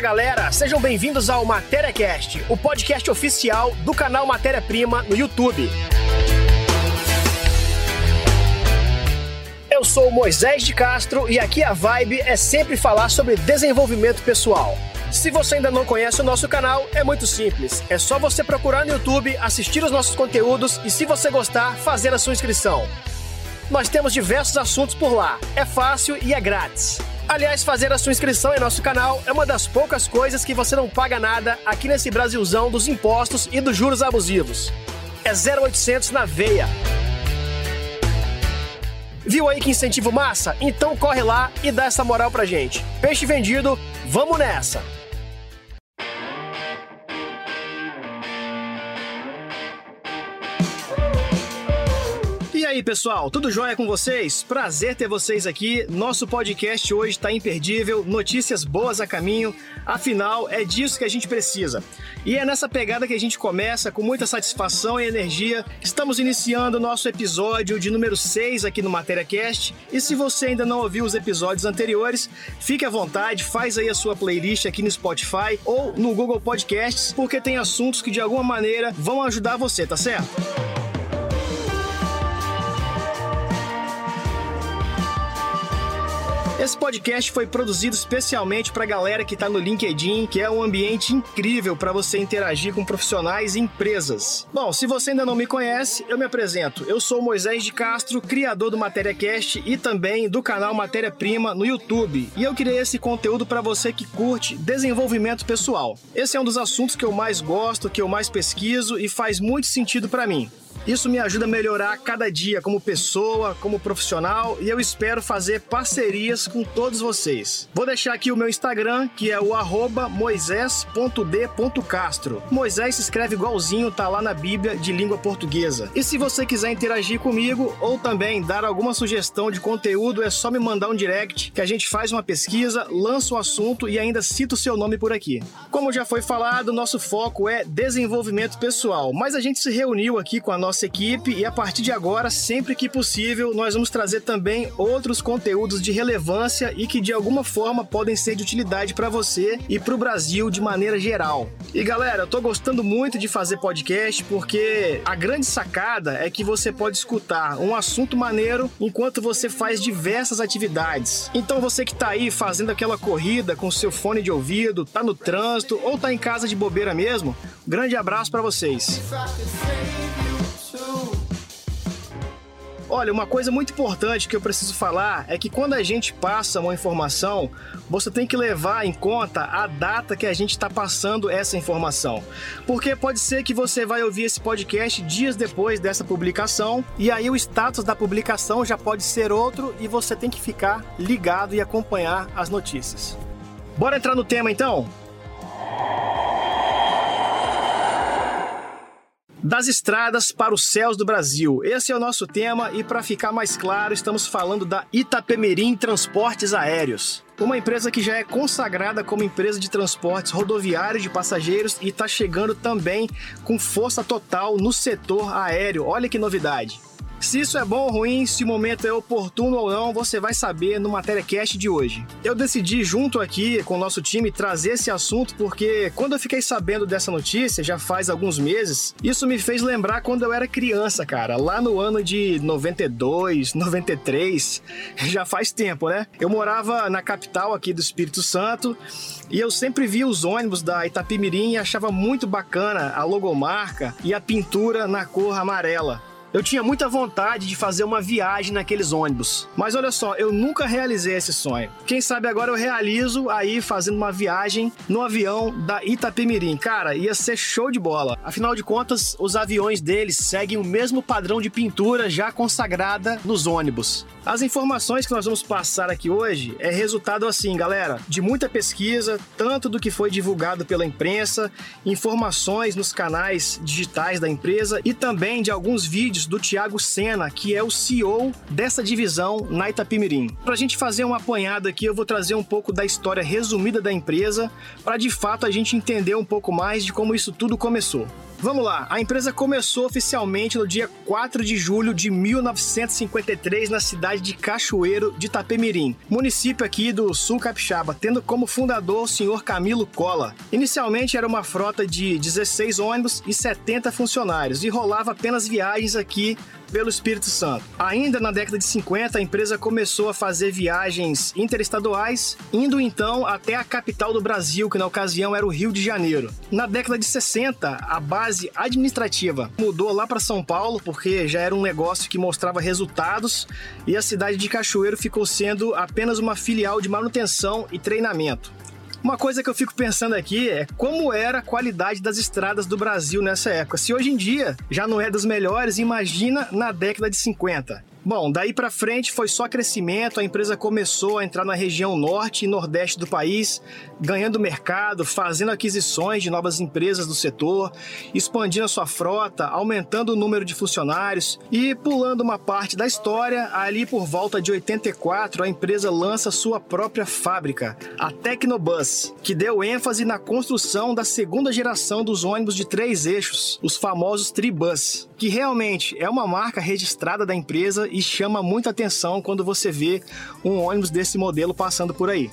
Fala galera, sejam bem-vindos ao MatériaCast, o podcast oficial do canal Matéria Prima no YouTube. Eu sou Moisés de Castro e aqui a vibe é sempre falar sobre desenvolvimento pessoal. Se você ainda não conhece o nosso canal, é muito simples. É só você procurar no YouTube, assistir os nossos conteúdos e, se você gostar, fazer a sua inscrição. Nós temos diversos assuntos por lá. É fácil e é grátis. Aliás, fazer a sua inscrição em nosso canal é uma das poucas coisas que você não paga nada aqui nesse Brasilzão dos impostos e dos juros abusivos. É 0800 na veia. Viu aí que incentivo massa? Então corre lá e dá essa moral pra gente. Peixe vendido, vamos nessa! Aí, pessoal? Tudo jóia com vocês? Prazer ter vocês aqui. Nosso podcast hoje está imperdível, notícias boas a caminho. Afinal, é disso que a gente precisa. E é nessa pegada que a gente começa com muita satisfação e energia. Estamos iniciando o nosso episódio de número 6 aqui no MatériaCast. E se você ainda não ouviu os episódios anteriores, fique à vontade, faz aí a sua playlist aqui no Spotify ou no Google Podcasts, porque tem assuntos que de alguma maneira vão ajudar você, tá certo? Esse podcast foi produzido especialmente para a galera que está no LinkedIn, que é um ambiente incrível para você interagir com profissionais e empresas. Bom, se você ainda não me conhece, eu me apresento. Eu sou Moisés de Castro, criador do MatériaCast e também do canal Matéria Prima no YouTube. E eu criei esse conteúdo para você que curte desenvolvimento pessoal. Esse é um dos assuntos que eu mais gosto, que eu mais pesquiso e faz muito sentido para mim. Isso me ajuda a melhorar cada dia como pessoa, como profissional e eu espero fazer parcerias com todos vocês. Vou deixar aqui o meu Instagram, que é o moisés.d.castro. Moisés se escreve igualzinho, tá lá na Bíblia de língua portuguesa. E se você quiser interagir comigo ou também dar alguma sugestão de conteúdo, é só me mandar um direct que a gente faz uma pesquisa, lança o um assunto e ainda cita o seu nome por aqui. Como já foi falado, nosso foco é desenvolvimento pessoal, mas a gente se reuniu aqui com a nossa nossa equipe e a partir de agora, sempre que possível, nós vamos trazer também outros conteúdos de relevância e que de alguma forma podem ser de utilidade para você e para o Brasil de maneira geral. E galera, eu tô gostando muito de fazer podcast porque a grande sacada é que você pode escutar um assunto maneiro enquanto você faz diversas atividades. Então você que tá aí fazendo aquela corrida com seu fone de ouvido, tá no trânsito ou tá em casa de bobeira mesmo, grande abraço para vocês. Olha, uma coisa muito importante que eu preciso falar é que quando a gente passa uma informação, você tem que levar em conta a data que a gente está passando essa informação. Porque pode ser que você vai ouvir esse podcast dias depois dessa publicação e aí o status da publicação já pode ser outro e você tem que ficar ligado e acompanhar as notícias. Bora entrar no tema então? Das estradas para os céus do Brasil. Esse é o nosso tema e para ficar mais claro, estamos falando da Itapemirim Transportes Aéreos. Uma empresa que já é consagrada como empresa de transportes rodoviário de passageiros e está chegando também com força total no setor aéreo. Olha que novidade. Se isso é bom ou ruim, se o momento é oportuno ou não, você vai saber no Matéria Cast de hoje. Eu decidi, junto aqui com o nosso time, trazer esse assunto porque quando eu fiquei sabendo dessa notícia, já faz alguns meses, isso me fez lembrar quando eu era criança, cara, lá no ano de 92, 93, já faz tempo, né? Eu morava na capital aqui do Espírito Santo e eu sempre via os ônibus da Itapimirim e achava muito bacana a logomarca e a pintura na cor amarela. Eu tinha muita vontade de fazer uma viagem naqueles ônibus. Mas olha só, eu nunca realizei esse sonho. Quem sabe agora eu realizo aí fazendo uma viagem no avião da Itapemirim. Cara, ia ser show de bola. Afinal de contas, os aviões deles seguem o mesmo padrão de pintura já consagrada nos ônibus. As informações que nós vamos passar aqui hoje é resultado assim, galera, de muita pesquisa, tanto do que foi divulgado pela imprensa, informações nos canais digitais da empresa e também de alguns vídeos do Thiago Sena, que é o CEO dessa divisão na Itapimirim. Para a gente fazer um apanhado aqui, eu vou trazer um pouco da história resumida da empresa, para de fato a gente entender um pouco mais de como isso tudo começou. Vamos lá, a empresa começou oficialmente no dia 4 de julho de 1953 na cidade de Cachoeiro de Itapemirim, município aqui do sul capixaba, tendo como fundador o senhor Camilo Cola. Inicialmente era uma frota de 16 ônibus e 70 funcionários e rolava apenas viagens aqui pelo Espírito Santo. Ainda na década de 50, a empresa começou a fazer viagens interestaduais, indo então até a capital do Brasil, que na ocasião era o Rio de Janeiro. Na década de 60, a base administrativa mudou lá para São Paulo, porque já era um negócio que mostrava resultados, e a cidade de Cachoeiro ficou sendo apenas uma filial de manutenção e treinamento. Uma coisa que eu fico pensando aqui é como era a qualidade das estradas do Brasil nessa época. Se hoje em dia já não é das melhores, imagina na década de 50. Bom, daí para frente foi só crescimento, a empresa começou a entrar na região norte e nordeste do país, ganhando mercado, fazendo aquisições de novas empresas do setor, expandindo a sua frota, aumentando o número de funcionários e pulando uma parte da história, ali por volta de 84, a empresa lança sua própria fábrica, a Tecnobus, que deu ênfase na construção da segunda geração dos ônibus de três eixos, os famosos Tribus, que realmente é uma marca registrada da empresa e chama muita atenção quando você vê um ônibus desse modelo passando por aí.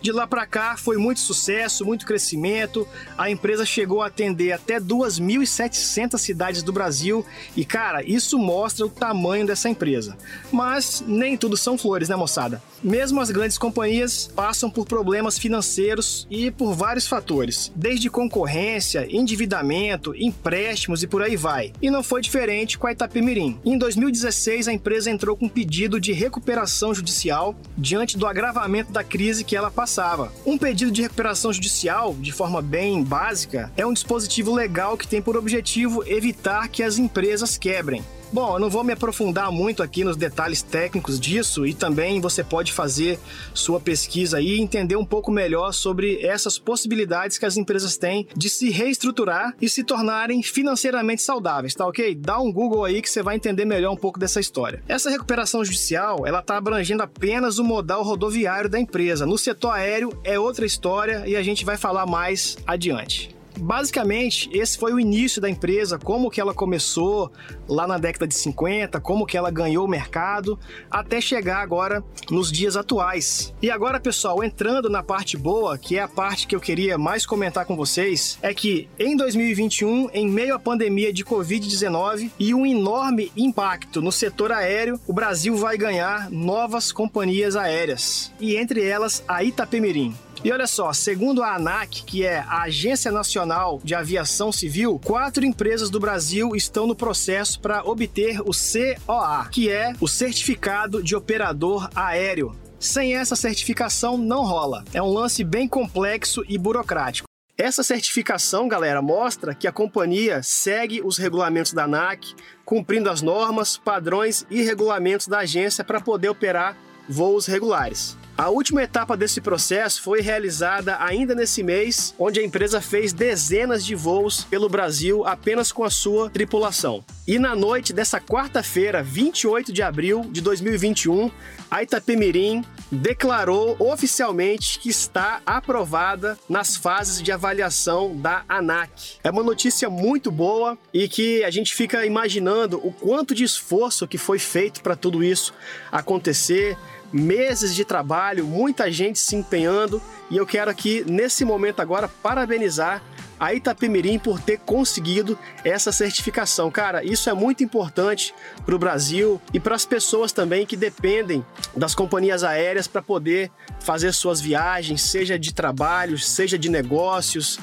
De lá para cá foi muito sucesso, muito crescimento. A empresa chegou a atender até 2.700 cidades do Brasil e, cara, isso mostra o tamanho dessa empresa. Mas nem tudo são flores, né, moçada? Mesmo as grandes companhias passam por problemas financeiros e por vários fatores, desde concorrência, endividamento, empréstimos e por aí vai. E não foi diferente com a Itapemirim. Em 2016, a empresa entrou com um pedido de recuperação judicial diante do agravamento da crise que ela passava. Um pedido de recuperação judicial, de forma bem básica, é um dispositivo legal que tem por objetivo evitar que as empresas quebrem. Bom, eu não vou me aprofundar muito aqui nos detalhes técnicos disso e também você pode fazer sua pesquisa e entender um pouco melhor sobre essas possibilidades que as empresas têm de se reestruturar e se tornarem financeiramente saudáveis, tá ok? Dá um Google aí que você vai entender melhor um pouco dessa história. Essa recuperação judicial, ela tá abrangendo apenas o modal rodoviário da empresa. No setor aéreo é outra história e a gente vai falar mais adiante. Basicamente, esse foi o início da empresa, como que ela começou lá na década de 50, como que ela ganhou o mercado, até chegar agora nos dias atuais. E agora, pessoal, entrando na parte boa, que é a parte que eu queria mais comentar com vocês, é que em 2021, em meio à pandemia de Covid-19 e um enorme impacto no setor aéreo, o Brasil vai ganhar novas companhias aéreas, e entre elas a Itapemirim. E olha só, segundo a ANAC, que é a Agência Nacional de Aviação Civil, quatro empresas do Brasil estão no processo para obter o COA, que é o Certificado de Operador Aéreo. Sem essa certificação não rola. É um lance bem complexo e burocrático. Essa certificação, galera, mostra que a companhia segue os regulamentos da ANAC, cumprindo as normas, padrões e regulamentos da agência para poder operar voos regulares. A última etapa desse processo foi realizada ainda nesse mês, onde a empresa fez dezenas de voos pelo Brasil apenas com a sua tripulação. E na noite dessa quarta-feira, 28 de abril de 2021, a Itapemirim declarou oficialmente que está aprovada nas fases de avaliação da ANAC. É uma notícia muito boa e que a gente fica imaginando o quanto de esforço que foi feito para tudo isso acontecer meses de trabalho, muita gente se empenhando e eu quero aqui nesse momento agora parabenizar a Itapemirim por ter conseguido essa certificação. Cara, isso é muito importante para o Brasil e para as pessoas também que dependem das companhias aéreas para poder fazer suas viagens, seja de trabalho, seja de negócios,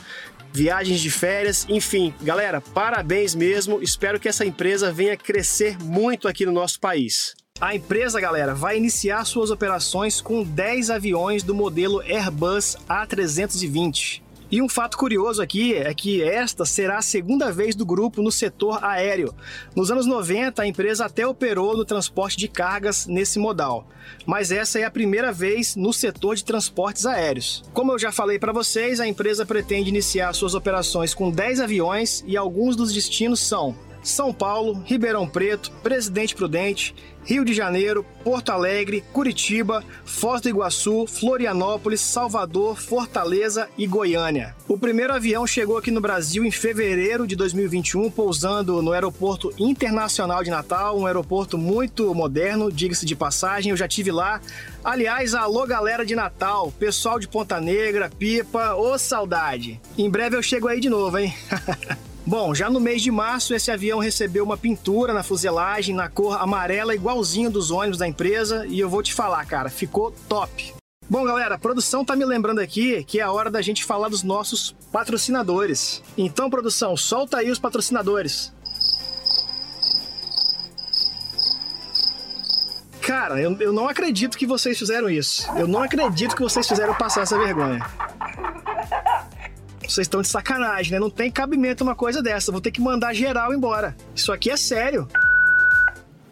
viagens de férias, enfim, galera, parabéns mesmo. Espero que essa empresa venha crescer muito aqui no nosso país. A empresa, galera, vai iniciar suas operações com 10 aviões do modelo Airbus A320. E um fato curioso aqui é que esta será a segunda vez do grupo no setor aéreo. Nos anos 90, a empresa até operou no transporte de cargas nesse modal, mas essa é a primeira vez no setor de transportes aéreos. Como eu já falei para vocês, a empresa pretende iniciar suas operações com 10 aviões e alguns dos destinos são São Paulo, Ribeirão Preto, Presidente Prudente, Rio de Janeiro, Porto Alegre, Curitiba, Foz do Iguaçu, Florianópolis, Salvador, Fortaleza e Goiânia. O primeiro avião chegou aqui no Brasil em fevereiro de 2021, pousando no Aeroporto Internacional de Natal, um aeroporto muito moderno, diga-se de passagem, eu já tive lá. Aliás, alô galera de Natal, pessoal de Ponta Negra, Pipa, ô saudade. Em breve eu chego aí de novo, hein? Bom, já no mês de março, esse avião recebeu uma pintura na fuselagem na cor amarela, igualzinho dos ônibus da empresa, e eu vou te falar, cara, ficou top. Bom, galera, a produção tá me lembrando aqui que é a hora da gente falar dos nossos patrocinadores. Então, produção, solta aí os patrocinadores. Cara, eu, eu não acredito que vocês fizeram isso. Eu não acredito que vocês fizeram passar essa vergonha. Vocês estão de sacanagem, né? Não tem cabimento uma coisa dessa. Vou ter que mandar geral embora. Isso aqui é sério.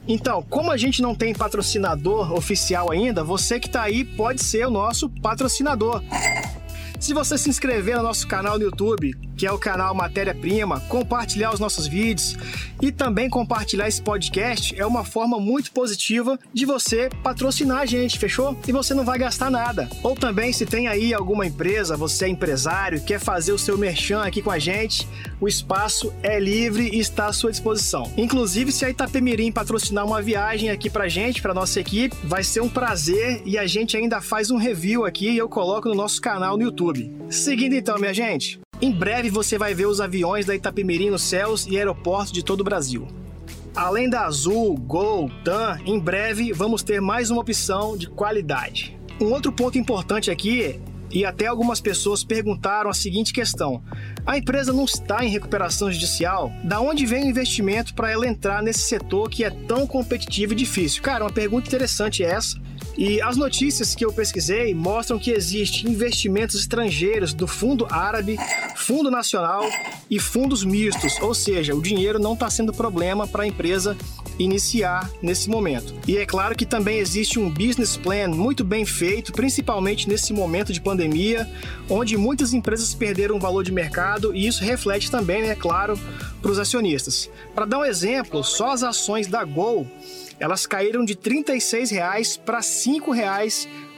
Então, como a gente não tem patrocinador oficial ainda, você que está aí pode ser o nosso patrocinador. Se você se inscrever no nosso canal no YouTube, que é o canal Matéria Prima, compartilhar os nossos vídeos e também compartilhar esse podcast é uma forma muito positiva de você patrocinar a gente, fechou? E você não vai gastar nada. Ou também, se tem aí alguma empresa, você é empresário, quer fazer o seu merchan aqui com a gente, o espaço é livre e está à sua disposição. Inclusive, se a Itapemirim patrocinar uma viagem aqui pra gente, pra nossa equipe, vai ser um prazer e a gente ainda faz um review aqui e eu coloco no nosso canal no YouTube. Seguindo então, minha gente, em breve você vai ver os aviões da Itapemirim nos céus e aeroportos de todo o Brasil. Além da Azul, Gol, TAM, em breve vamos ter mais uma opção de qualidade. Um outro ponto importante aqui, e até algumas pessoas perguntaram a seguinte questão: a empresa não está em recuperação judicial? Da onde vem o investimento para ela entrar nesse setor que é tão competitivo e difícil? Cara, uma pergunta interessante é essa. E as notícias que eu pesquisei mostram que existe investimentos estrangeiros do Fundo Árabe, Fundo Nacional e fundos mistos, ou seja, o dinheiro não está sendo problema para a empresa iniciar nesse momento. E é claro que também existe um business plan muito bem feito, principalmente nesse momento de pandemia, onde muitas empresas perderam valor de mercado e isso reflete também, é né, claro, para os acionistas. Para dar um exemplo, só as ações da Gol elas caíram de R$ 36 para R$ 5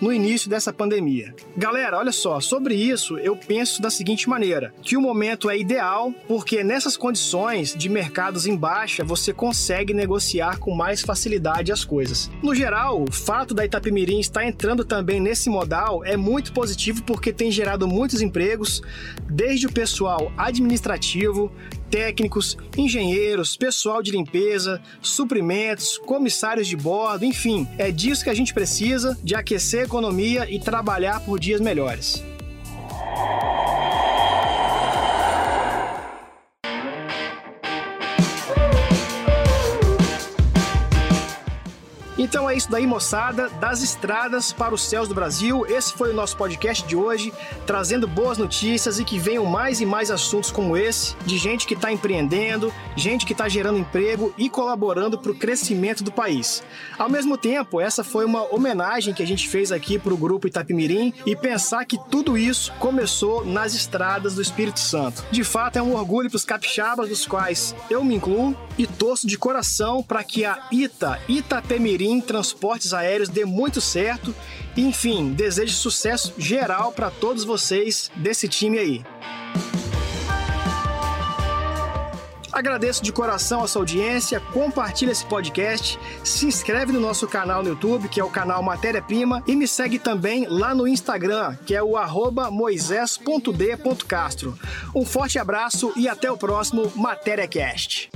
no início dessa pandemia. Galera, olha só, sobre isso eu penso da seguinte maneira: que o momento é ideal porque nessas condições de mercados em baixa você consegue negociar com mais facilidade as coisas. No geral, o fato da Itapemirim estar entrando também nesse modal é muito positivo porque tem gerado muitos empregos, desde o pessoal administrativo, técnicos, engenheiros, pessoal de limpeza, suprimentos, comissários de bordo, enfim, é disso que a gente precisa de aquecer a economia e trabalhar por dias melhores. Então é isso daí, moçada. Das estradas para os céus do Brasil. Esse foi o nosso podcast de hoje, trazendo boas notícias e que venham mais e mais assuntos como esse, de gente que está empreendendo, gente que está gerando emprego e colaborando para o crescimento do país. Ao mesmo tempo, essa foi uma homenagem que a gente fez aqui para o grupo Itapimirim e pensar que tudo isso começou nas estradas do Espírito Santo. De fato, é um orgulho para os capixabas, dos quais eu me incluo, e torço de coração para que a Ita, Itapemirim, em transportes aéreos dê muito certo. Enfim, desejo sucesso geral para todos vocês desse time aí. Agradeço de coração a sua audiência, compartilha esse podcast, se inscreve no nosso canal no YouTube, que é o canal Matéria Prima, e me segue também lá no Instagram, que é o moisés.d.castro. Um forte abraço e até o próximo Matéria Cast.